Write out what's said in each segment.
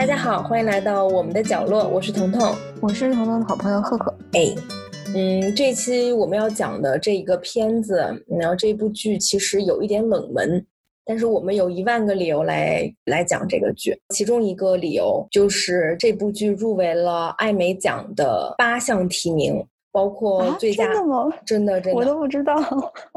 大家好，欢迎来到我们的角落，我是彤彤，我是彤彤的好朋友赫赫。哎，嗯，这期我们要讲的这一个片子，然后这部剧其实有一点冷门，但是我们有一万个理由来来讲这个剧。其中一个理由就是这部剧入围了艾美奖的八项提名。包括最佳真的吗？真的真的，我都不知道。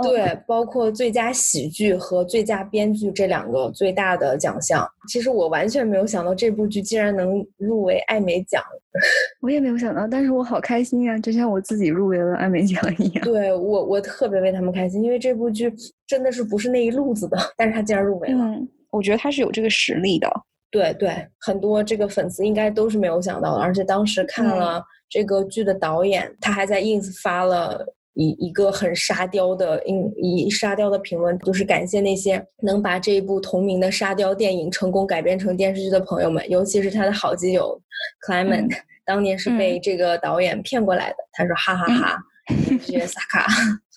对，包括最佳喜剧和最佳编剧这两个最大的奖项。其实我完全没有想到这部剧竟然能入围艾美奖。我也没有想到，但是我好开心呀，就像我自己入围了艾美奖一样。对我，我特别为他们开心，因为这部剧真的是不是那一路子的，但是他竟然入围了。嗯，我觉得他是有这个实力的。对对，很多这个粉丝应该都是没有想到的，而且当时看了。这个剧的导演，他还在 ins 发了一一个很沙雕的，以沙雕的评论，就是感谢那些能把这一部同名的沙雕电影成功改编成电视剧的朋友们，尤其是他的好基友 Clement，当年是被这个导演骗过来的。他说哈哈哈，谢谢萨卡。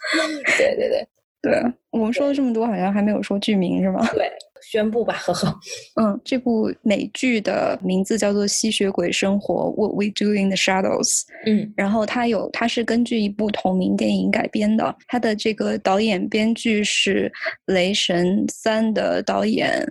对对对对，我们说了这么多，好像还没有说剧名是吗？对。宣布吧，呵呵。嗯，这部美剧的名字叫做《吸血鬼生活》，What We Do in the Shadows。嗯，然后它有，它是根据一部同名电影改编的。它的这个导演、编剧是《雷神三》的导演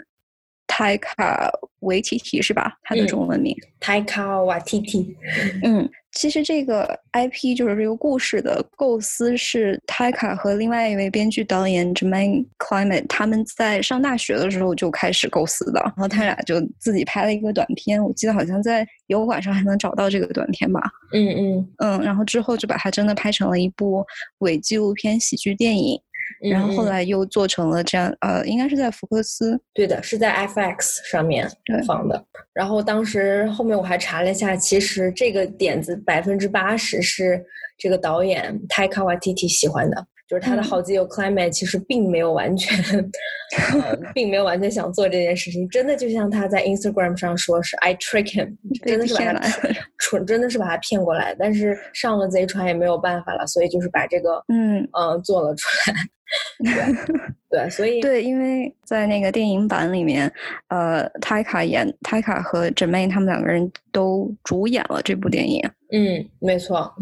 泰卡维提提，是吧？他的中文名泰卡瓦提提。嗯。其实这个 IP 就是这个故事的构思是 Taika 和另外一位编剧导演 Jermaine Clement 他们在上大学的时候就开始构思的，然后他俩就自己拍了一个短片，我记得好像在油管上还能找到这个短片吧。嗯嗯嗯，然后之后就把它真的拍成了一部伪纪录片喜剧电影。然后后来又做成了这样，呃，应该是在福克斯，对的，是在 FX 上面放的。然后当时后面我还查了一下，其实这个点子百分之八十是这个导演 Taika Waititi 喜欢的。就是他的好基友 Climate 其实并没有完全，并没有完全想做这件事情。真的就像他在 Instagram 上说，是 I trick him，真的是把他蠢，真的是把他骗过来。但是上了贼船也没有办法了，所以就是把这个嗯嗯做了出来。对对，所以对，因为在那个电影版里面，呃，泰卡演泰卡和 Jermaine 他们两个人都主演了这部电影。嗯，没错，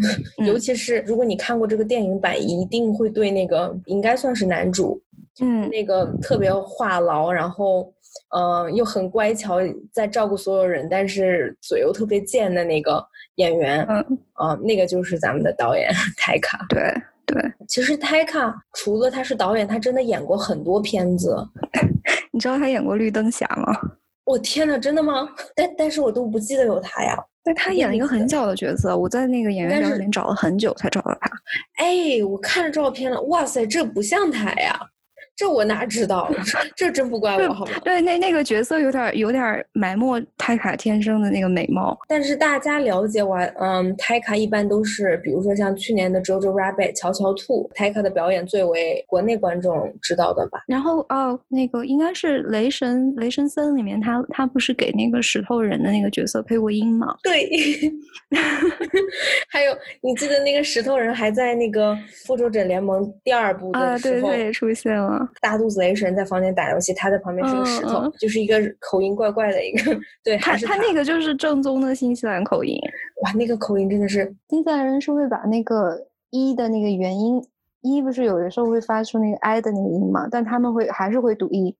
尤其是如果你看过这个电影版，一定会对那个应该算是男主，嗯，那个特别话痨，然后嗯又很乖巧，在照顾所有人，但是嘴又特别贱的那个演员，嗯啊，那个就是咱们的导演 泰卡。对。对，其实泰卡除了他是导演，他真的演过很多片子。你知道他演过绿灯侠吗？我天呐，真的吗？但但是我都不记得有他呀。但他演了一个很小的角色，我在那个演员表里面找了很久才找到他。哎，我看着照片了，哇塞，这不像他呀。这我哪知道？这真不怪我，好吗？对，那那个角色有点有点埋没泰卡天生的那个美貌。但是大家了解完，嗯，泰卡一般都是，比如说像去年的《Jojo Rabbit》乔乔兔，泰卡的表演最为国内观众知道的吧？然后哦，那个应该是《雷神雷神三》里面，他他不是给那个石头人的那个角色配过音吗？对。还有，你记得那个石头人还在那个《复仇者联盟》第二部的时候也出现了。大肚子雷神在房间打游戏，他在旁边是个石头，就是一个口音怪怪的一个。对，他他那个就是正宗的新西兰口音。哇，那个口音真的是新西兰人是会把那个一的那个元音一不是有的时候会发出那个 i 的那个音嘛？但他们会还是会读一。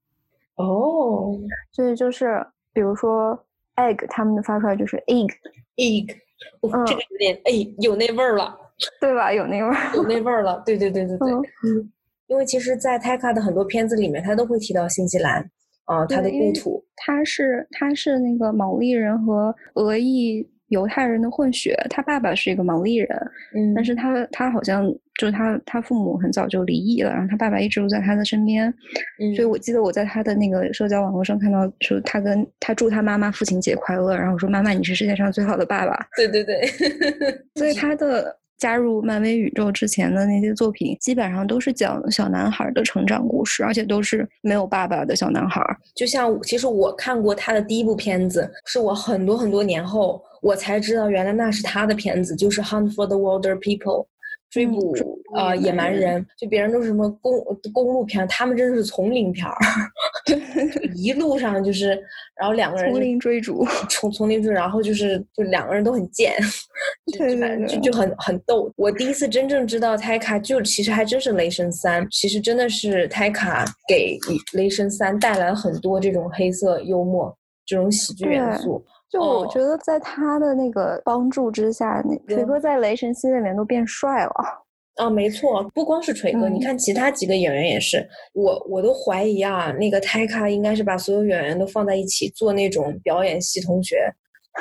哦，所以就是比如说 egg，他们发出来就是 egg egg。这个有点哎，有那味儿了，对吧？有那味儿，有那味儿了。对对对对对，嗯。因为其实，在泰卡的很多片子里面，他都会提到新西兰，啊，他的故土。他是他是那个毛利人和俄裔犹太人的混血，他爸爸是一个毛利人，嗯，但是他他好像就是他他父母很早就离异了，然后他爸爸一直都在他的身边，嗯，所以我记得我在他的那个社交网络上看到，说他跟他祝他妈妈父亲节快乐，然后我说妈妈你是世界上最好的爸爸，对对对，所以 他的。加入漫威宇宙之前的那些作品，基本上都是讲小男孩的成长故事，而且都是没有爸爸的小男孩。就像，其实我看过他的第一部片子，是我很多很多年后我才知道，原来那是他的片子，就是《Hunt for the Wilder People》，追捕呃野蛮人。就别人都是什么公公路片，他们真的是丛林片儿。一路上就是，然后两个人丛林追逐，从丛林追，然后就是就两个人都很贱，对对对，就就很很逗。我第一次真正知道泰卡，就其实还真是雷神三，其实真的是泰卡给雷神三带来了很多这种黑色幽默、这种喜剧元素。就我觉得在他的那个帮助之下，那锤哥在雷神系列里面都变帅了。啊，没错，不光是锤哥，你看其他几个演员也是，我我都怀疑啊，那个泰卡应该是把所有演员都放在一起做那种表演系同学。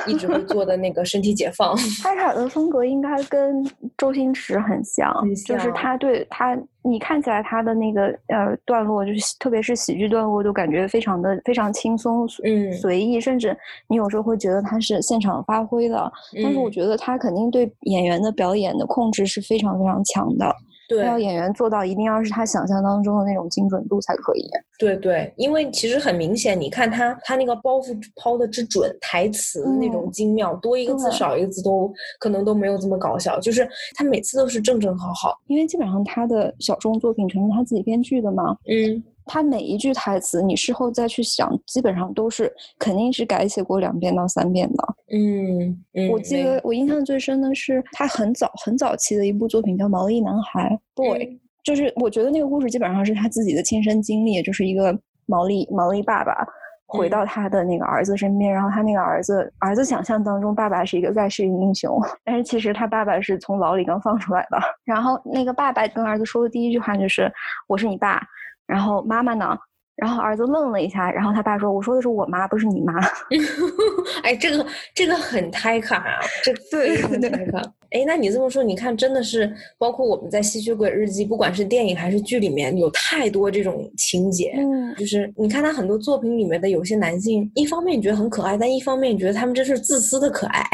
一直会做的那个身体解放，泰卡的风格应该跟周星驰很像，就是他对他，你看起来他的那个呃段落，就是特别是喜剧段落，就感觉非常的非常轻松，嗯，随意，甚至你有时候会觉得他是现场发挥的，但是我觉得他肯定对演员的表演的控制是非常非常强的。要演员做到一定要是他想象当中的那种精准度才可以。对对，因为其实很明显，你看他他那个包袱抛的之准，台词那种精妙，多一个字少一个字都可能都没有这么搞笑。就是他每次都是正正好好，因为基本上他的小众作品全是他自己编剧的嘛。嗯。他每一句台词，你事后再去想，基本上都是肯定是改写过两遍到三遍的。嗯，我记得我印象最深的是他很早很早期的一部作品叫《毛利男孩》，boy，就是我觉得那个故事基本上是他自己的亲身经历，就是一个毛利毛利爸爸回到他的那个儿子身边，然后他那个儿子儿子想象当中爸爸是一个盖世英雄，但是其实他爸爸是从牢里刚放出来的。然后那个爸爸跟儿子说的第一句话就是：“我是你爸。”然后妈妈呢？然后儿子愣了一下，然后他爸说：“我说的是我妈，不是你妈。”哎，这个这个很胎卡啊，这对很胎卡。哎，那你这么说，你看，真的是包括我们在《吸血鬼日记》，不管是电影还是剧里面，有太多这种情节。嗯，就是你看他很多作品里面的有些男性，一方面你觉得很可爱，但一方面你觉得他们真是自私的可爱。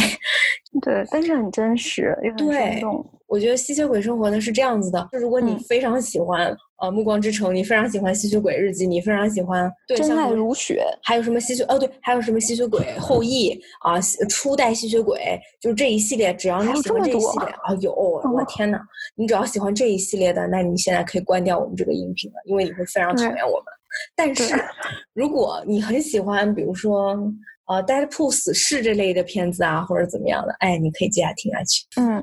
对，但是很真实，又很生动。我觉得《吸血鬼生活》呢是这样子的：，就如果你非常喜欢呃《暮光之城》，你非常喜欢《吸血鬼日记》，你非常喜欢真爱如雪，还有什么吸血哦对，还有什么吸血鬼后裔啊，初代吸血鬼，就这一系列，只要你喜欢这一系列啊，有我天呐，你只要喜欢这一系列的，那你现在可以关掉我们这个音频了，因为你会非常讨厌我们。但是如果你很喜欢，比如说。呃，《Deadpool》死侍这类的片子啊，或者怎么样的，哎，你可以接下听下去。嗯，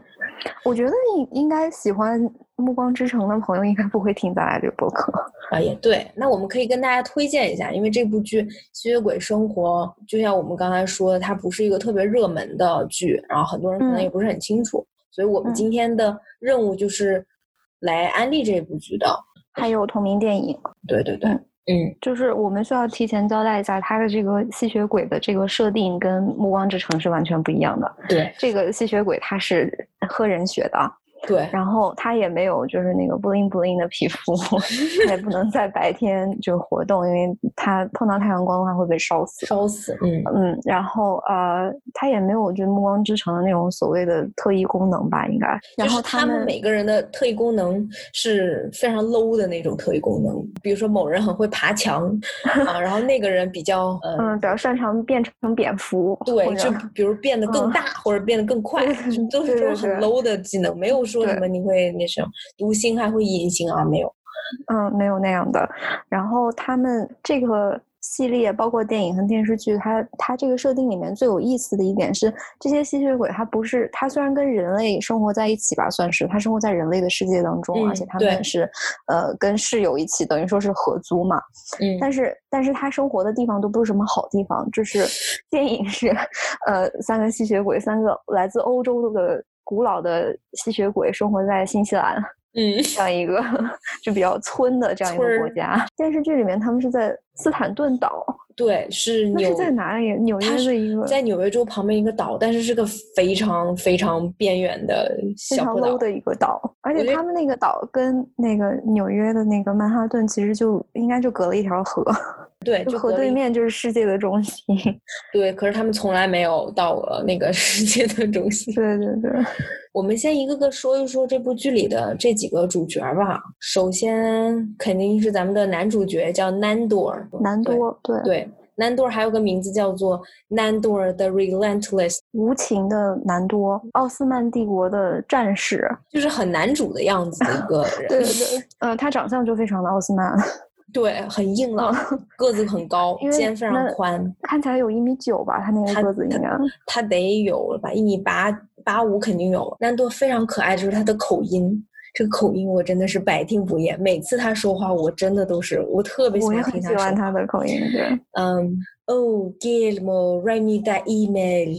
我觉得你应该喜欢《暮光之城》的朋友，应该不会听咱俩这个播客。啊，也对。那我们可以跟大家推荐一下，因为这部剧《吸血鬼生活》，就像我们刚才说的，它不是一个特别热门的剧，然后很多人可能也不是很清楚，所以我们今天的任务就是来安利这部剧的，还有同名电影。对对对。嗯，就是我们需要提前交代一下，它的这个吸血鬼的这个设定跟《暮光之城》是完全不一样的。对，这个吸血鬼他是喝人血的。对，然后他也没有就是那个 bling bling 的皮肤，他也不能在白天就活动，因为他碰到太阳光的话会被烧死。烧死，嗯嗯，然后呃，他也没有就暮光之城的那种所谓的特异功能吧，应该。然后他们每个人的特异功能是非常 low 的那种特异功能，比如说某人很会爬墙啊，然后那个人比较嗯比较擅长变成蝙蝠，对，就比如变得更大或者变得更快，都是这种很 low 的技能，没有。说什么你会那什么读心还会隐形啊？没有，嗯，没有那样的。然后他们这个系列包括电影和电视剧，它它这个设定里面最有意思的一点是，这些吸血鬼它不是它虽然跟人类生活在一起吧，算是它生活在人类的世界当中，而且他们是呃跟室友一起，等于说是合租嘛。嗯，但是但是他生活的地方都不是什么好地方，就是 电影是呃三个吸血鬼，三个来自欧洲的。古老的吸血鬼生活在新西兰，嗯，这样一个就比较村的这样一个国家。电视剧里面他们是在斯坦顿岛，对，是纽是在哪里？纽约的一个，在纽约州旁边一个岛，但是是个非常非常边缘的小岛的一个岛。而且他们那个岛跟那个纽约的那个曼哈顿其实就应该就隔了一条河。对，就河对面就是世界的中心。对，可是他们从来没有到过那个 世界的中心。对对对，我们先一个个说一说这部剧里的这几个主角吧。首先肯定是咱们的男主角叫南多尔。南多，对对，南多尔还有个名字叫做南多尔 the Relentless，无情的南多，奥斯曼帝国的战士，就是很男主的样子的一个人。对对对，嗯，他长相就非常的奥斯曼。对，很硬朗，个子很高，肩非常宽，看起来有一米九吧，他那个个子应该，他得有吧，一米八八五肯定有。南多非常可爱，就是他的口音。这个口音我真的是百听不厌，每次他说话我真的都是我特别喜欢听他说。喜欢他的口音，对。嗯，Oh, Guillermo, write me that email。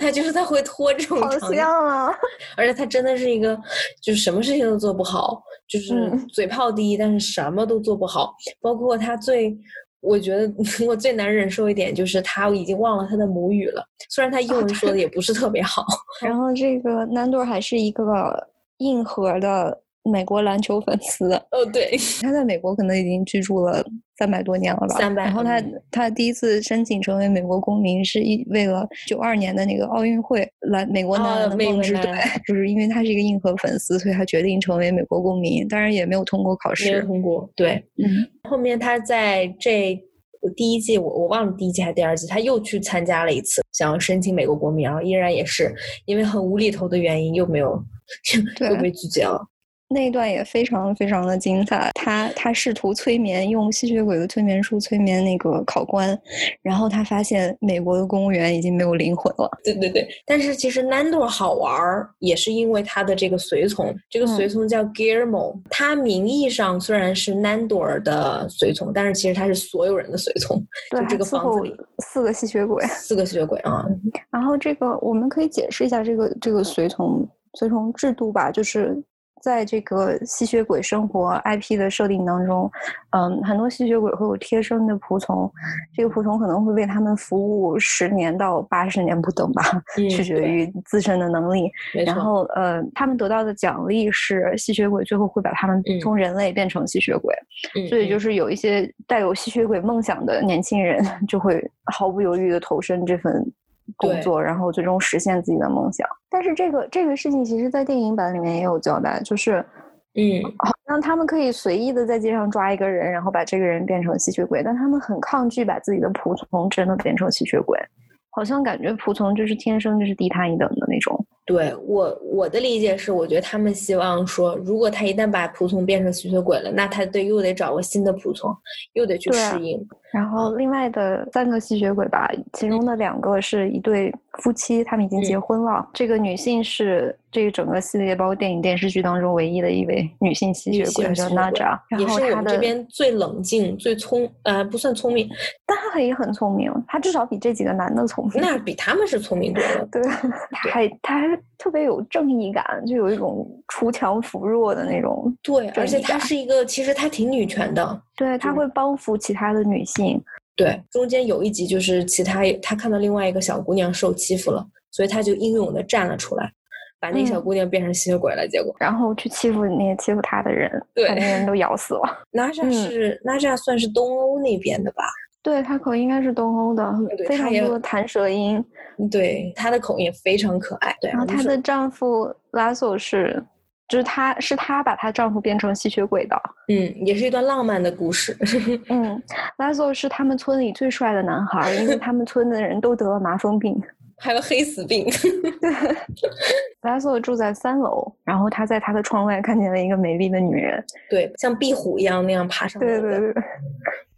他就是他会拖这种长音啊，而且他真的是一个就是什么事情都做不好，就是嘴炮第一，但是什么都做不好。包括他最，我觉得 我最难忍受一点就是他已经忘了他的母语了，虽然他英文说的也不是特别好。然后这个南朵还是一个。硬核的美国篮球粉丝哦，对，他在美国可能已经居住了三百多年了吧。三百。然后他他第一次申请成为美国公民，是一为了九二年的那个奥运会来美国男篮的梦之队，就是因为他是一个硬核粉丝，所以他决定成为美国公民。当然也没有通过考试。没有通过。对，嗯。后面他在这第一季，我我忘了第一季还是第二季，他又去参加了一次，想要申请美国公民，然后依然也是因为很无厘头的原因，又没有。又被拒绝了。那一段也非常非常的精彩。他他试图催眠，用吸血鬼的催眠术催眠那个考官，然后他发现美国的公务员已经没有灵魂了。对对对，但是其实 Nando 好玩儿，也是因为他的这个随从，这个随从叫 Guillermo，他名义上虽然是 Nando 的随从，但是其实他是所有人的随从。就这个房子里四个吸血鬼，四个吸血鬼啊。然后这个我们可以解释一下这个这个随从。随从制度吧，就是在这个吸血鬼生活 IP 的设定当中，嗯，很多吸血鬼会有贴身的仆从，这个仆从可能会为他们服务十年到八十年不等吧，取决于自身的能力。然后，呃，他们得到的奖励是吸血鬼最后会把他们从人类变成吸血鬼，所以就是有一些带有吸血鬼梦想的年轻人就会毫不犹豫的投身这份。工作，然后最终实现自己的梦想。但是这个这个事情，其实，在电影版里面也有交代，就是，嗯，好像他们可以随意的在街上抓一个人，然后把这个人变成吸血鬼，但他们很抗拒把自己的仆从真的变成吸血鬼，好像感觉仆从就是天生就是低他一等的那种。对我我的理解是，我觉得他们希望说，如果他一旦把仆从变成吸血鬼了，那他得又得找个新的仆从，又得去适应。然后另外的三个吸血鬼吧，其中的两个是一对夫妻，他们已经结婚了。这个女性是这个整个系列包括电影电视剧当中唯一的一位女性吸血鬼，叫娜扎。也是我们这边最冷静、最聪呃不算聪明，但她也很聪明，她至少比这几个男的聪明。那比他们是聪明多了。对，她还她还特别有正义感，就有一种锄强扶弱的那种。对，而且她是一个，其实她挺女权的。对，她会帮扶其他的女性。对，中间有一集就是其他他看到另外一个小姑娘受欺负了，所以他就英勇的站了出来，把那小姑娘变成吸血鬼了。结果，然后去欺负那些欺负他的人，把那人都咬死了。娜扎是娜扎，算是东欧那边的吧？对他口音应该是东欧的，非常多弹舌音。对，他的口音也非常可爱。对，然后她的丈夫拉索是。就是她，是她把她丈夫变成吸血鬼的。嗯，也是一段浪漫的故事。嗯，拉索是他们村里最帅的男孩，因为他们村的人都得了麻风病，还有黑死病。对，拉索住在三楼，然后他在他的窗外看见了一个美丽的女人，对，像壁虎一样那样爬上。对对对，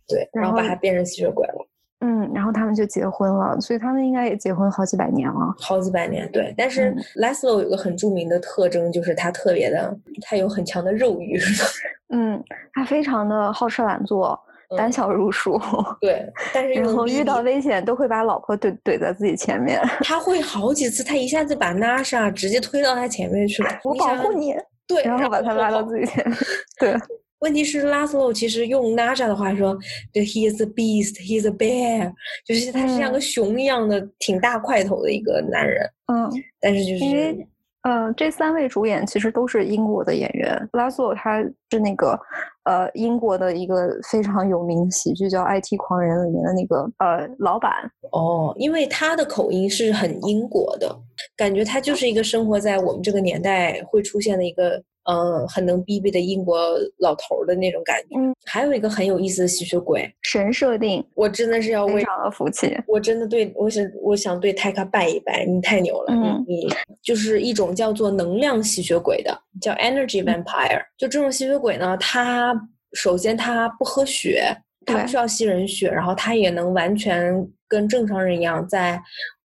对，然后把他变成吸血鬼了。嗯，然后他们就结婚了，所以他们应该也结婚好几百年了。好几百年，对。但是 Leslo 有个很著名的特征，就是他特别的，他有很强的肉欲。嗯，他非常的好吃懒做，胆小如鼠。对，但是然后遇到危险都会把老婆怼怼在自己前面。他会好几次，他一下子把 Nasha 直接推到他前面去了。我保护你。对，然后把他拉到自己前面。对。问题是拉斯洛其实用 Naja 的话说，对，He is a beast, He is a bear，就是他是像个熊一样的挺大块头的一个男人。嗯，但是就是因为，呃，这三位主演其实都是英国的演员。拉斯洛他是那个，呃，英国的一个非常有名的喜剧叫《IT 狂人》里面的那个呃老板。哦，因为他的口音是很英国的，感觉他就是一个生活在我们这个年代会出现的一个。嗯，很能逼逼的英国老头的那种感觉。嗯，还有一个很有意思的吸血鬼神设定，我真的是要非常的服气。我真的对我想，我想对泰卡拜一拜，你太牛了。嗯，你就是一种叫做能量吸血鬼的，叫 Energy Vampire。就这种吸血鬼呢，他首先他不喝血，他不需要吸人血，然后他也能完全跟正常人一样在。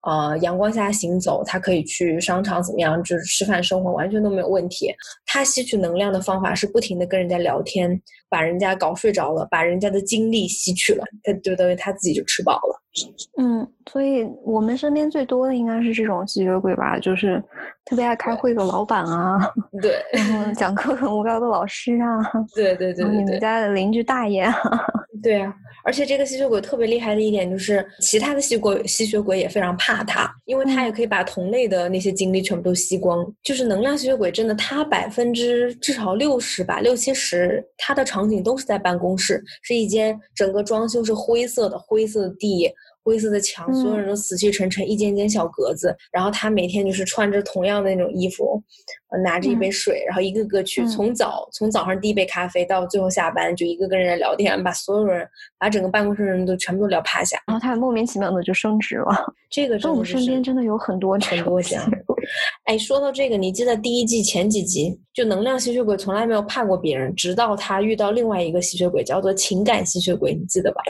呃，阳光下行走，他可以去商场怎么样，就是吃饭生活完全都没有问题。他吸取能量的方法是不停的跟人家聊天，把人家搞睡着了，把人家的精力吸取了，他就等于他自己就吃饱了。嗯，所以我们身边最多的应该是这种吸血鬼吧，就是特别爱开会的老板啊，对，然后讲课很无聊的老师啊，对对对对，你们家的邻居大爷啊，对啊。而且这个吸血鬼特别厉害的一点就是，其他的吸鬼吸血鬼也非常怕他，因为他也可以把同类的那些精力全部都吸光。就是能量吸血鬼真的，他百分之至少六十吧，六七十，他的场景都是在办公室，是一间整个装修是灰色的，灰色的地。灰色的墙，所有人都死气沉沉，一间间小格子。然后他每天就是穿着同样的那种衣服，拿着一杯水，然后一个个去，从早从早上第一杯咖啡到最后下班，就一个跟人家聊天，把所有人，把整个办公室的人都全部都聊趴下。然后他莫名其妙的就升职了。这个，我们身边真的有很多很多这样。哎，说到这个，你记得第一季前几集，就能量吸血鬼从来没有怕过别人，直到他遇到另外一个吸血鬼，叫做情感吸血鬼，你记得吧？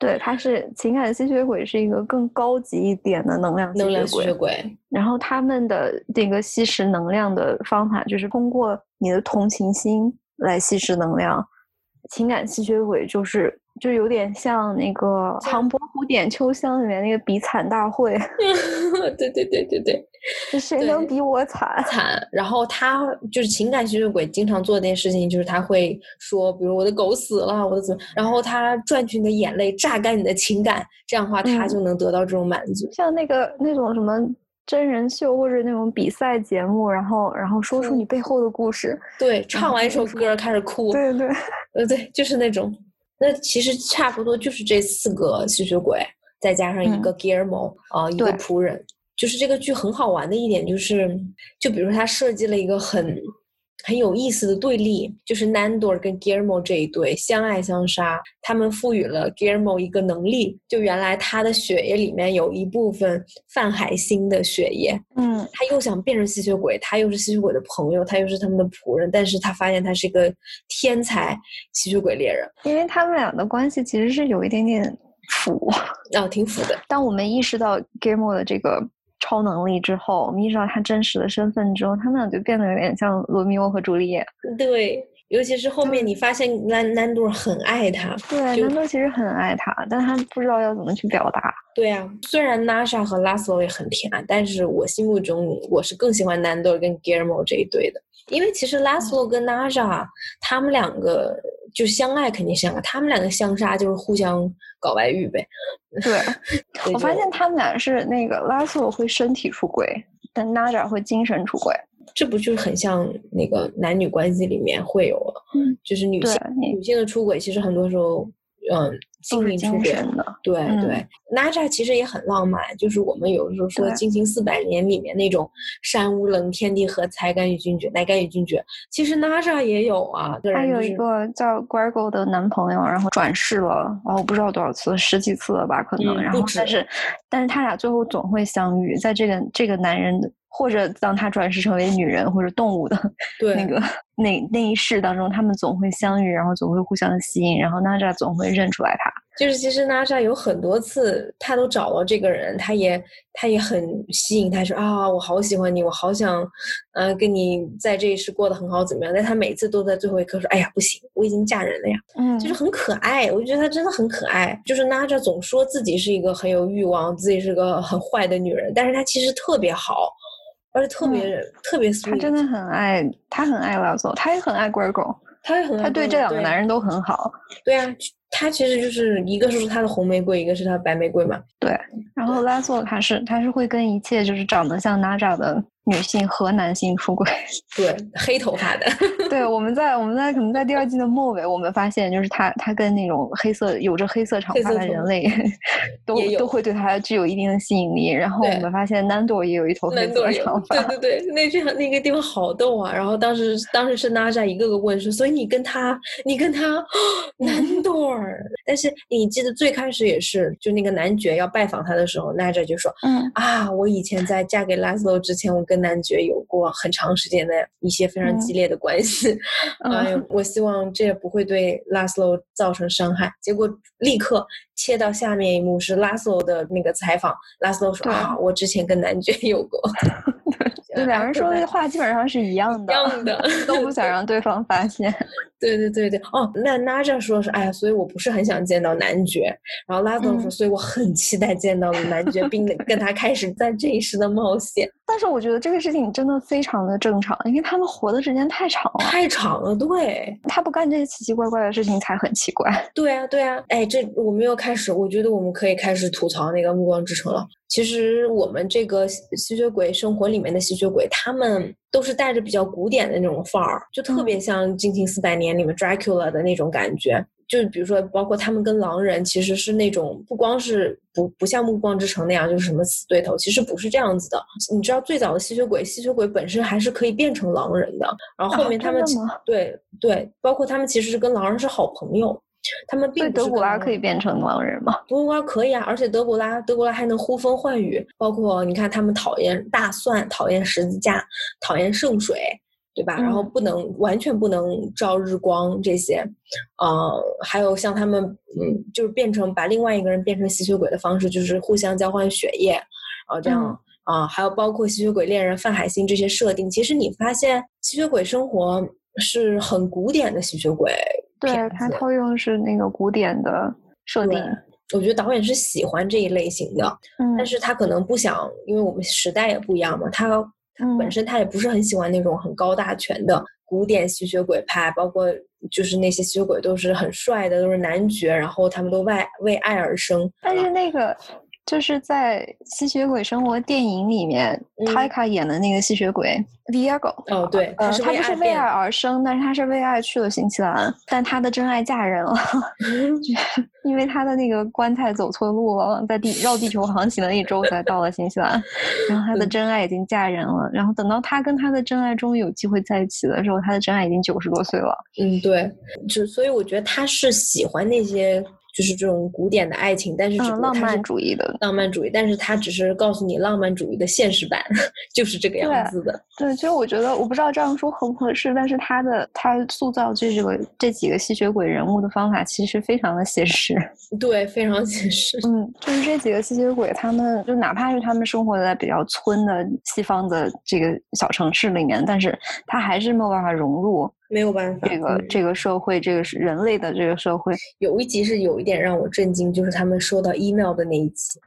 对，它是情感吸血鬼，是一个更高级一点的能量能量吸血鬼。然后他们的这个吸食能量的方法，就是通过你的同情心来吸食能量。情感吸血鬼就是。就有点像那个《唐伯虎点秋香》里面那个比惨大会，对对对对对，谁能比我惨？惨。然后他就是情感吸血鬼，经常做的那件事情就是他会说，比如我的狗死了，我的怎么，然后他赚取你的眼泪，榨干你的情感，这样的话他就能得到这种满足。像那个那种什么真人秀或者那种比赛节目，然后然后说出你背后的故事，对，唱完一首歌开始哭，对对，呃对，就是那种。那其实差不多就是这四个吸血鬼，再加上一个 Guillermo 啊，一个仆人。就是这个剧很好玩的一点就是，就比如他设计了一个很。很有意思的对立，就是 Nandor 跟 Guillermo 这一对相爱相杀。他们赋予了 Guillermo 一个能力，就原来他的血液里面有一部分范海辛的血液。嗯，他又想变成吸血鬼，他又是吸血鬼的朋友，他又是他们的仆人，但是他发现他是一个天才吸血鬼猎人。因为他们俩的关系其实是有一点点腐，啊，挺腐的。当我们意识到 Guillermo 的这个。超能力之后，我们意识到他真实的身份之后，他们俩就变得有点像罗密欧和朱丽叶。对，尤其是后面你发现南南多很爱他。对，南多其实很爱他，但他不知道要怎么去表达。对啊，虽然娜莎和拉斯罗也很甜，但是我心目中我是更喜欢南多跟 Guillermo 这一对的，因为其实拉斯罗跟娜莎他们两个。就相爱肯定相爱，他们两个相杀就是互相搞外遇呗。对，我发现他们俩是那个拉索会身体出轨，但娜扎会精神出轨。这不就是很像那个男女关系里面会有，就是女性女性的出轨，其实很多时候。嗯，心灵出轨的，对对。娜扎其实也很浪漫，就是我们有的时候说《惊情四百年》里面那种山无棱，天地合，才敢与君绝，乃敢与君绝。其实娜扎也有啊，她有一个叫 Gregor 的男朋友，然后转世了，然后不知道多少次，十几次了吧，可能。然后但是，但是他俩最后总会相遇，在这个这个男人的。或者当他转世成为女人或者动物的那个那那一世当中，他们总会相遇，然后总会互相吸引，然后娜扎总会认出来他。就是其实娜扎有很多次，他都找到这个人，他也他也很吸引，他说啊，我好喜欢你，我好想，嗯，跟你在这一世过得很好，怎么样？但他每次都在最后一刻说，哎呀，不行，我已经嫁人了呀。嗯，就是很可爱，我觉得他真的很可爱。就是娜扎总说自己是一个很有欲望，自己是个很坏的女人，但是她其实特别好。而且特别特别，他真的很爱，他很爱拉索，他也很爱乖狗，他也很他对这两个男人都很好。对啊，他其实就是一个是他的红玫瑰，一个是他的白玫瑰嘛。对，然后拉索他是他是会跟一切就是长得像娜扎的。女性和男性出轨，对黑头发的，对我们在我们在可能在第二季的末尾，我们发现就是他他跟那种黑色有着黑色长发的人类都都会对他具有一定的吸引力。然后我们发现南朵也有一头黑色长发，对对对，那句那个地方好逗啊！然后当时当时是娜扎一个个问说，所以你跟他你跟他南朵儿，但是你记得最开始也是就那个男爵要拜访他的时候，娜扎就说，嗯啊，我以前在嫁给拉斯洛之前，我跟跟男爵有过很长时间的一些非常激烈的关系。哎呀，我希望这也不会对拉斯洛造成伤害。结果立刻切到下面一幕是拉斯洛的那个采访，拉斯洛说啊，我之前跟男爵有过。对，两人说的话基本上是一样的，一样的，都不想让对方发现。对对对对，哦，那娜扎说是，哎呀，所以我不是很想见到男爵。然后拉斯洛说，所以我很期待见到男爵，并跟他开始在这一世的冒险。但是我觉得这个事情真的非常的正常，因为他们活的时间太长了，太长了。对，他不干这些奇奇怪怪的事情才很奇怪。对啊，对啊，哎，这我们又开始，我觉得我们可以开始吐槽那个《暮光之城》了。其实我们这个吸血鬼生活里面的吸血鬼，他们都是带着比较古典的那种范儿，就特别像《惊情四百年》里面 Dracula 的那种感觉。就比如说，包括他们跟狼人其实是那种不光是不不像《暮光之城》那样就是什么死对头，其实不是这样子的。你知道最早的吸血鬼，吸血鬼本身还是可以变成狼人的。然后后面他们对对，包括他们其实是跟狼人是好朋友。他们并德古拉可以变成狼人吗？德古拉可以啊，而且德古拉德古拉还能呼风唤雨。包括你看，他们讨厌大蒜，讨厌十字架，讨厌圣水，对吧？然后不能完全不能照日光这些，呃，还有像他们，嗯，就是变成把另外一个人变成吸血鬼的方式，就是互相交换血液，然后，这样啊，还有包括吸血鬼恋人范海辛这些设定，其实你发现吸血鬼生活是很古典的吸血鬼。对他套用是那个古典的设定，我觉得导演是喜欢这一类型的，但是他可能不想，因为我们时代也不一样嘛，他他本身他也不是很喜欢那种很高大全的古典吸血鬼派，包括就是那些吸血鬼都是很帅的，都是男爵，然后他们都为为爱而生，但是那个。就是在《吸血鬼生活》电影里面，泰卡演的那个吸血鬼 Viago。哦，对，他不是为爱而生，但是他是为爱去了新西兰，但他的真爱嫁人了，因为他的那个棺材走错路了，在地绕地球航行了一周才到了新西兰，然后他的真爱已经嫁人了，然后等到他跟他的真爱终于有机会在一起的时候，他的真爱已经九十多岁了。嗯，对，就所以我觉得他是喜欢那些。就是这种古典的爱情，但是是浪漫主义的浪漫主义，但是他只是告诉你浪漫主义的现实版 就是这个样子的。对，其实我觉得我不知道这样说合不合适，但是他的他塑造这个这几个吸血鬼人物的方法其实非常的写实。对，非常写实。嗯，就是这几个吸血鬼，他们就哪怕是他们生活在比较村的西方的这个小城市里面，但是他还是没有办法融入。没有办法，这个这个社会，这个是人类的这个社会。有一集是有一点让我震惊，就是他们收到 email 的那一集，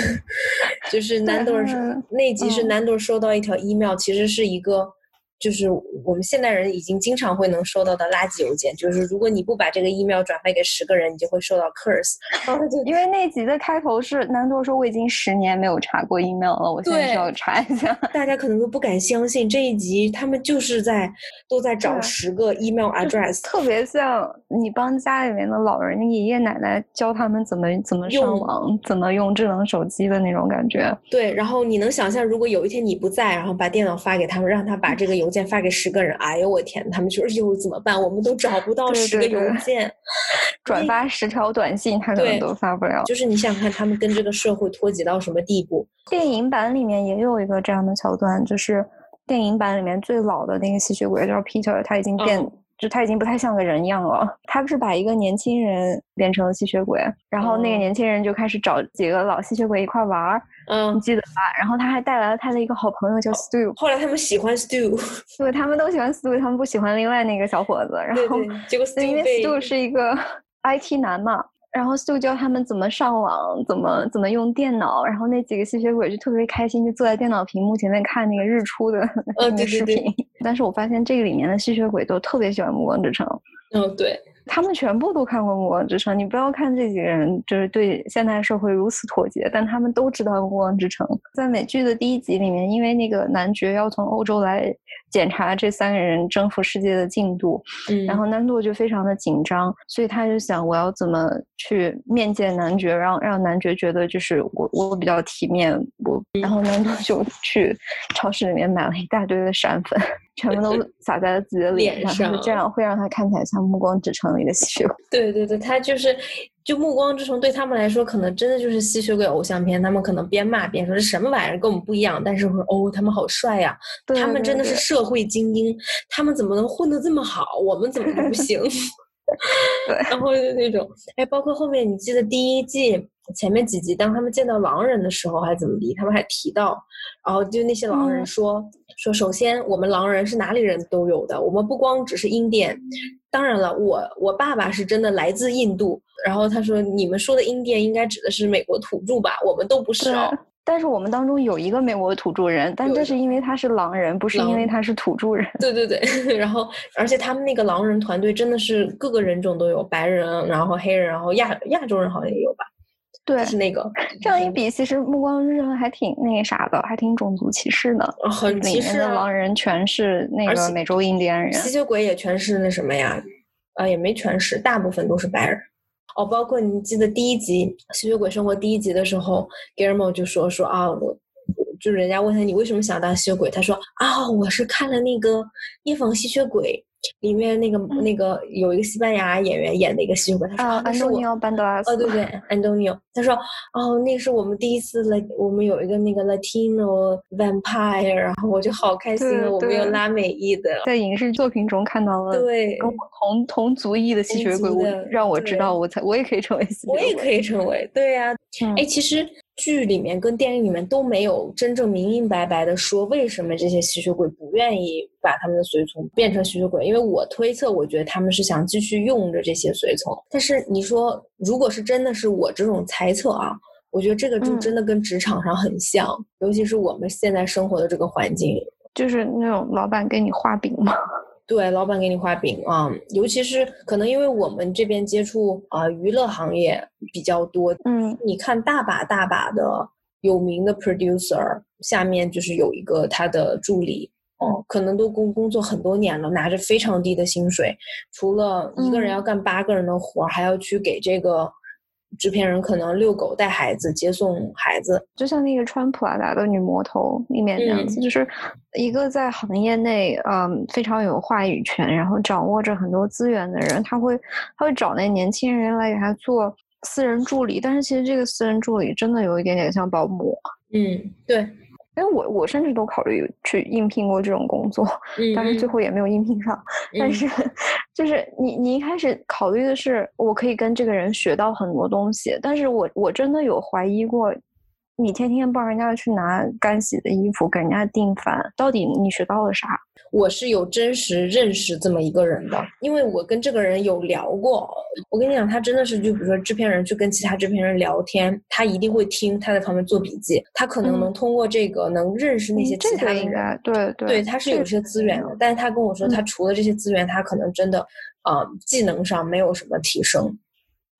就是南多尔那集是南多尔收到一条 email，其实是一个。就是我们现代人已经经常会能收到的垃圾邮件，就是如果你不把这个 email 转发给十个人，你就会收到 curse。因为那集的开头是南多说我已经十年没有查过 email 了，我现在需要查一下。大家可能都不敢相信这一集他们就是在都在找十个 email address，特别像你帮家里面的老人、爷爷奶奶教他们怎么怎么上网、怎么用智能手机的那种感觉。对，然后你能想象，如果有一天你不在，然后把电脑发给他们，让他把这个邮件发给十个人，哎呦我天，他们说又怎么办？我们都找不到十个邮件，转发十条短信，他可能都发不了。就是你想看他们跟这个社会脱节到什么地步？电影版里面也有一个这样的桥段，就是电影版里面最老的那个吸血鬼叫 Peter，他已经变。就他已经不太像个人样了。他不是把一个年轻人变成了吸血鬼，然后那个年轻人就开始找几个老吸血鬼一块玩儿，嗯，你记得吧？然后他还带来了他的一个好朋友叫 Stu。后来他们喜欢 Stu，对，他们都喜欢 Stu，他们不喜欢另外那个小伙子。然后结果因为 Stu 是一个 IT 男嘛。然后就教他们怎么上网，怎么怎么用电脑。然后那几个吸血鬼就特别开心，就坐在电脑屏幕前面看那个日出的 那个视频。但是我发现这个里面的吸血鬼都特别喜欢《暮光之城》。嗯，对。他们全部都看过《暮光之城》，你不要看这几个人就是对现代社会如此妥协，但他们都知道《暮光之城》。在美剧的第一集里面，因为那个男爵要从欧洲来检查这三个人征服世界的进度，嗯，然后南度就非常的紧张，所以他就想我要怎么去面见男爵，让让男爵觉得就是我我比较体面，我然后南度就去超市里面买了一大堆的闪粉。全部都 洒在了自己的脸上，这样会让他看起来像《暮光之城》里的吸血鬼。对对对，他就是就《暮光之城》对他们来说，可能真的就是吸血鬼偶像片。他们可能边骂边说：“这什么玩意儿，跟我们不一样。”但是说：“哦，他们好帅呀！他们真的是社会精英，他们怎么能混得这么好？我们怎么不行？” 对，然后就那种，哎，包括后面你记得第一季前面几集，当他们见到狼人的时候还怎么地，他们还提到，然后就那些狼人说说，首先我们狼人是哪里人都有的，我们不光只是印甸，当然了，我我爸爸是真的来自印度，然后他说你们说的印甸应该指的是美国土著吧，我们都不是哦。但是我们当中有一个美国土著人，但这是因为他是狼人，不是因为他是土著人。对对对，然后而且他们那个狼人团队真的是各个人种都有，白人，然后黑人，然后亚亚洲人好像也有吧？对，是那个。这样一比，其实《暮光之城》还挺那个啥的，还挺种族歧视的。很歧视。狼人全是那个美洲印第安人，吸血鬼也全是那什么呀？啊，也没全是，大部分都是白人。哦，包括你记得第一集《吸血鬼生活》第一集的时候，Germo 就说说啊，我就是人家问他你为什么想当吸血鬼，他说啊，我是看了那个《夜访吸血鬼》。里面那个那个有一个西班牙演员演的一个吸血鬼，他说安东尼奥·班德拉斯。哦，对对，安东尼奥。他说哦，那是我们第一次来，我们有一个那个 Latino vampire，然后我就好开心啊，我们有拉美裔的，在影视作品中看到了对跟我同同族裔的吸血鬼，我让我知道我才我也可以成为吸血鬼，我也可以成为，对呀。哎，其实。剧里面跟电影里面都没有真正明明白白的说为什么这些吸血鬼不愿意把他们的随从变成吸血鬼，因为我推测，我觉得他们是想继续用着这些随从。但是你说，如果是真的是我这种猜测啊，我觉得这个就真的跟职场上很像，尤其是我们现在生活的这个环境，就是那种老板给你画饼嘛。对，老板给你画饼啊，尤其是可能因为我们这边接触啊娱乐行业比较多，嗯，你看大把大把的有名的 producer 下面就是有一个他的助理，哦，可能都工工作很多年了，拿着非常低的薪水，除了一个人要干八个人的活，还要去给这个。制片人可能遛狗、带孩子、接送孩子，就像那个穿普拉达的女魔头里面那样子，就是一个在行业内嗯非常有话语权，然后掌握着很多资源的人，他会他会找那年轻人来给他做私人助理，但是其实这个私人助理真的有一点点像保姆。嗯，对。因为我我甚至都考虑去应聘过这种工作，但是最后也没有应聘上。但是，就是你你一开始考虑的是我可以跟这个人学到很多东西，但是我我真的有怀疑过。你天天帮人家去拿干洗的衣服，给人家订饭，到底你学到了啥？我是有真实认识这么一个人的，因为我跟这个人有聊过。我跟你讲，他真的是，就比如说制片人去跟其他制片人聊天，他一定会听，他在旁边做笔记，他可能能通过这个能认识那些其他的人。对对，对，他是有些资源的，但是他跟我说，他除了这些资源，他可能真的，呃，技能上没有什么提升。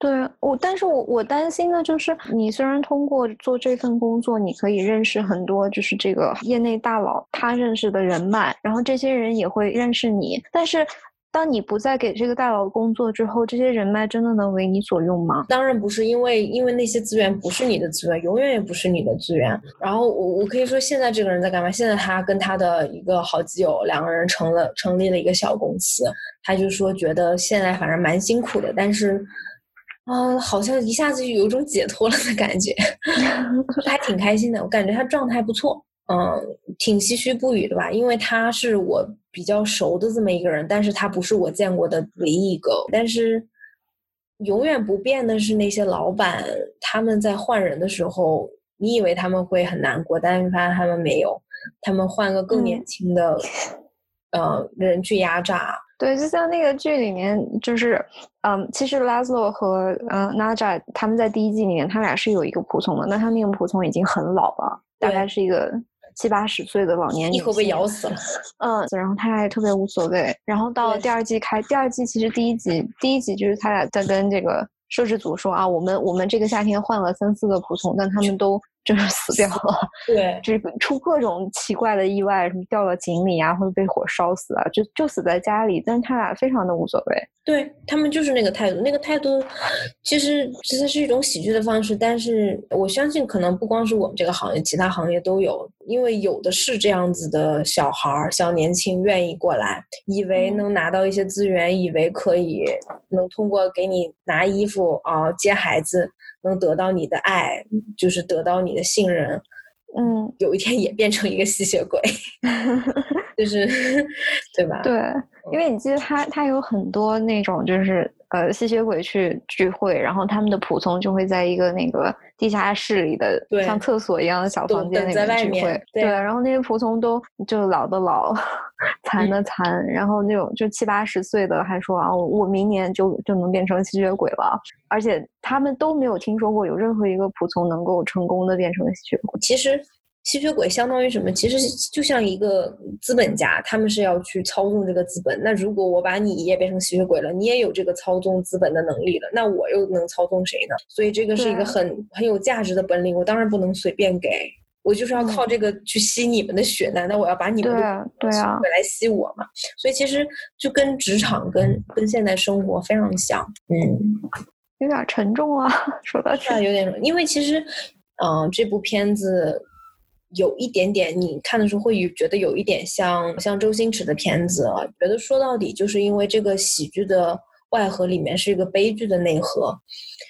对我，但是我我担心的就是，你虽然通过做这份工作，你可以认识很多就是这个业内大佬他认识的人脉，然后这些人也会认识你，但是当你不再给这个大佬工作之后，这些人脉真的能为你所用吗？当然不是，因为因为那些资源不是你的资源，永远也不是你的资源。然后我我可以说，现在这个人在干嘛？现在他跟他的一个好基友两个人成了成立了一个小公司，他就说觉得现在反正蛮辛苦的，但是。啊，好像一下子就有种解脱了的感觉，还挺开心的。我感觉他状态不错，嗯，挺唏嘘不语的吧。因为他是我比较熟的这么一个人，但是他不是我见过的唯一一个。但是永远不变的是那些老板，他们在换人的时候，你以为他们会很难过，但是发现他们没有，他们换个更年轻的，呃，人去压榨。对，就像那个剧里面，就是，嗯，其实拉斯洛和嗯娜扎他们在第一季里面，他俩是有一个仆从的，那他那个仆从已经很老了，大概是一个七八十岁的老年，一口被咬死了。嗯，然后他俩也特别无所谓。然后到第二季开，第二季其实第一集第一集就是他俩在跟这个摄制组说啊，我们我们这个夏天换了三四个仆从，但他们都就是死掉了，对，就是出各种奇怪的意外，什么掉到井里啊，或者被火烧死啊，就就死在家里。但是他俩非常的无所谓，对他们就是那个态度，那个态度其实其实是一种喜剧的方式。但是我相信，可能不光是我们这个行业，其他行业都有，因为有的是这样子的小孩儿、小年轻愿意过来，以为能拿到一些资源，以为可以能通过给你拿衣服啊、接孩子。能得到你的爱，就是得到你的信任，嗯，有一天也变成一个吸血鬼，就是 对吧？对，因为你记得他，他有很多那种就是呃吸血鬼去聚会，然后他们的仆从就会在一个那个地下室里的像厕所一样的小房间里面聚会，对，然后那些仆从都就老的老。残的残，然后那种就七八十岁的还说啊，我明年就就能变成吸血鬼了，而且他们都没有听说过有任何一个仆从能够成功的变成吸血鬼。其实吸血鬼相当于什么？其实就像一个资本家，他们是要去操纵这个资本。那如果我把你也变成吸血鬼了，你也有这个操纵资本的能力了，那我又能操纵谁呢？所以这个是一个很很有价值的本领，我当然不能随便给。我就是要靠这个去吸你们的血，难道我要把你们的对啊来吸我吗？所以其实就跟职场跟跟现在生活非常像，嗯，有点沉重啊，说到这有点，因为其实，嗯，这部片子有一点点，你看的时候会觉得有一点像像周星驰的片子，觉得说到底就是因为这个喜剧的。外核里面是一个悲剧的内核，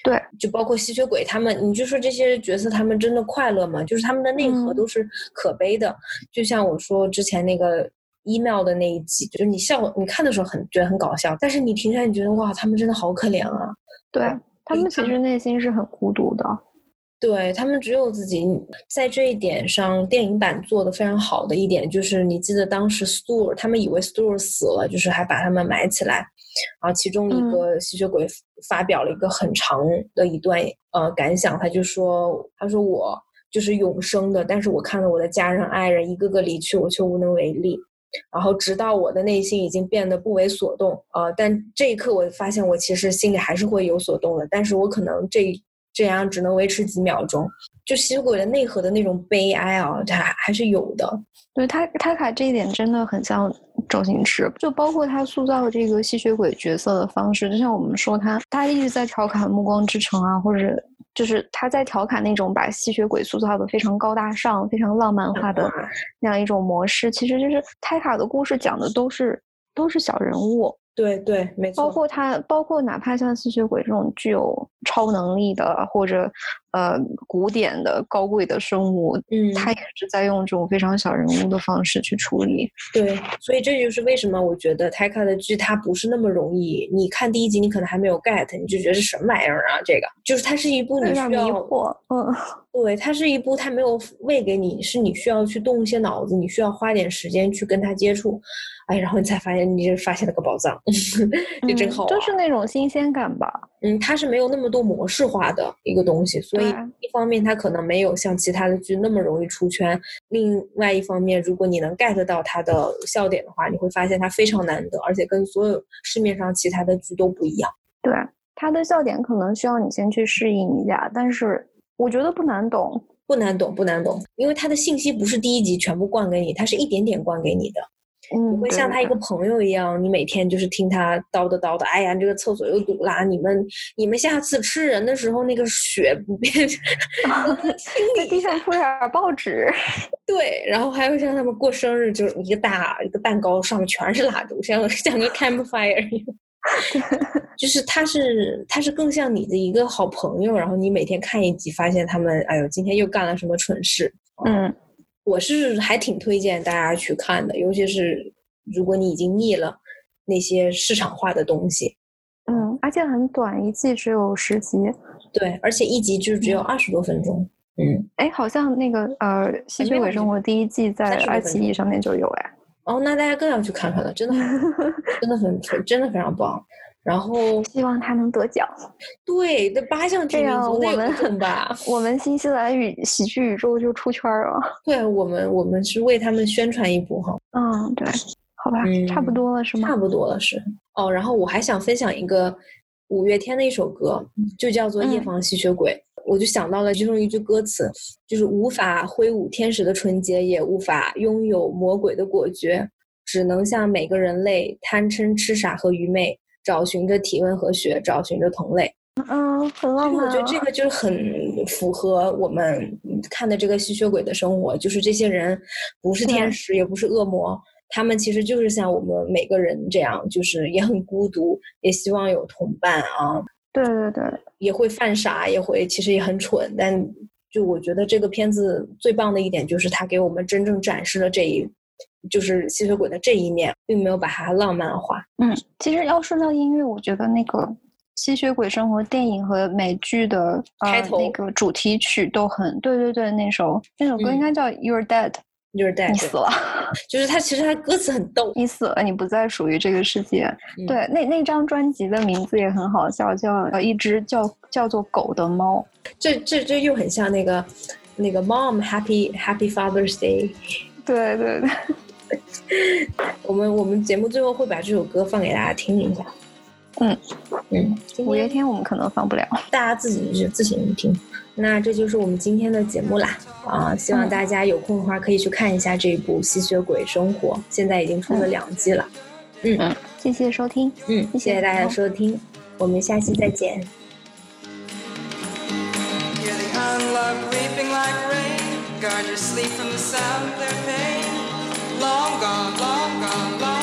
对，就包括吸血鬼他们，你就说这些角色他们真的快乐吗？就是他们的内核都是可悲的。就像我说之前那个 email 的那一集，就是你笑，你看的时候很觉得很搞笑，但是你停下来，你觉得哇，他们真的好可怜啊！对他们其实内心是很孤独的，对他们只有自己。在这一点上，电影版做的非常好的一点就是，你记得当时 Stu，他们以为 Stu 死了，就是还把他们埋起来。然后其中一个吸血鬼发表了一个很长的一段呃感想，他就说：“他说我就是永生的，但是我看到我的家人爱人一个个离去，我却无能为力。然后直到我的内心已经变得不为所动呃，但这一刻我发现我其实心里还是会有所动的，但是我可能这这样只能维持几秒钟。就吸血鬼的内核的那种悲哀啊，它还是有的。”对他，他卡这一点真的很像周星驰，就包括他塑造这个吸血鬼角色的方式，就像我们说他，他一直在调侃《暮光之城》啊，或者就是他在调侃那种把吸血鬼塑造的非常高大上、非常浪漫化的那样一种模式，其实就是泰卡的故事讲的都是都是小人物。对对，没错。包括他，包括哪怕像吸血鬼这种具有超能力的，或者呃古典的高贵的生物，嗯，他也是在用这种非常小人物的方式去处理。对，所以这就是为什么我觉得泰卡的剧它不是那么容易。你看第一集，你可能还没有 get，你就觉得是什么玩意儿啊？这个就是它是一部你需要迷惑，嗯，对，它是一部它没有喂给你，是你需要去动一些脑子，你需要花点时间去跟它接触。哎，然后你才发现，你就发现了个宝藏，就真好，就是那种新鲜感吧。嗯，它是没有那么多模式化的一个东西，所以一方面它可能没有像其他的剧那么容易出圈，另外一方面，如果你能 get 到它的笑点的话，你会发现它非常难得，而且跟所有市面上其他的剧都不一样。对，它的笑点可能需要你先去适应一下，但是我觉得不难懂，不难懂，不难懂，因为它的信息不是第一集全部灌给你，它是一点点灌给你的。你会像他一个朋友一样，你每天就是听他叨叨叨叨。哎呀，这个厕所又堵啦！你们你们下次吃人的时候，那个血不变，在地上铺点报纸。对，然后还会像他们过生日，就是一个大一个蛋糕，上面全是蜡烛，像像个 campfire 一样。就是他是他是更像你的一个好朋友，然后你每天看一集，发现他们哎呦，今天又干了什么蠢事。嗯。我是还挺推荐大家去看的，尤其是如果你已经腻了那些市场化的东西。嗯，而且很短，一季只有十集。对，而且一集就只有二十多分钟。嗯，哎，好像那个呃《吸血鬼生活》第一季在爱奇艺上面就有哎。哦，那大家更要去看看了，真的，真的很真的非常棒。然后希望他能得奖。对，这八项提名总得有吧？我们新西兰语喜剧宇宙就出圈了。对我们，我们是为他们宣传一波哈。嗯，对，好吧，差不多了是吗？差不多了是。哦，然后我还想分享一个五月天的一首歌，就叫做《夜访吸血鬼》。我就想到了其中一句歌词，就是无法挥舞天使的纯洁，也无法拥有魔鬼的果决，只能向每个人类贪嗔痴傻和愚昧，找寻着体温和血，找寻着同类。嗯，很浪漫。我觉得这个就是很符合我们看的这个吸血鬼的生活，就是这些人不是天使，也不是恶魔，他们其实就是像我们每个人这样，就是也很孤独，也希望有同伴啊。对对对，也会犯傻，也会其实也很蠢，但就我觉得这个片子最棒的一点就是它给我们真正展示了这一，就是吸血鬼的这一面，并没有把它浪漫化。嗯，其实要说到音乐，我觉得那个吸血鬼生活电影和美剧的开头那个主题曲都很，对对对，那首那首歌应该叫 You're Dead。就是带你死了，就是他其实他歌词很逗。你死了，你不再属于这个世界。对，那那张专辑的名字也很好笑，叫呃一只叫叫做狗的猫。这这这又很像那个那个 Mom Happy Happy Father's Day。对对对。我们我们节目最后会把这首歌放给大家听一下。嗯。嗯，五月天我们可能放不了，大家自己就自行听。那这就是我们今天的节目啦，啊，希望大家有空的话可以去看一下这一部《吸血鬼生活》，现在已经出了两季了。嗯，嗯谢谢收听，嗯，谢谢。大家收听，我们下期再见。long gone, long gone, long gone.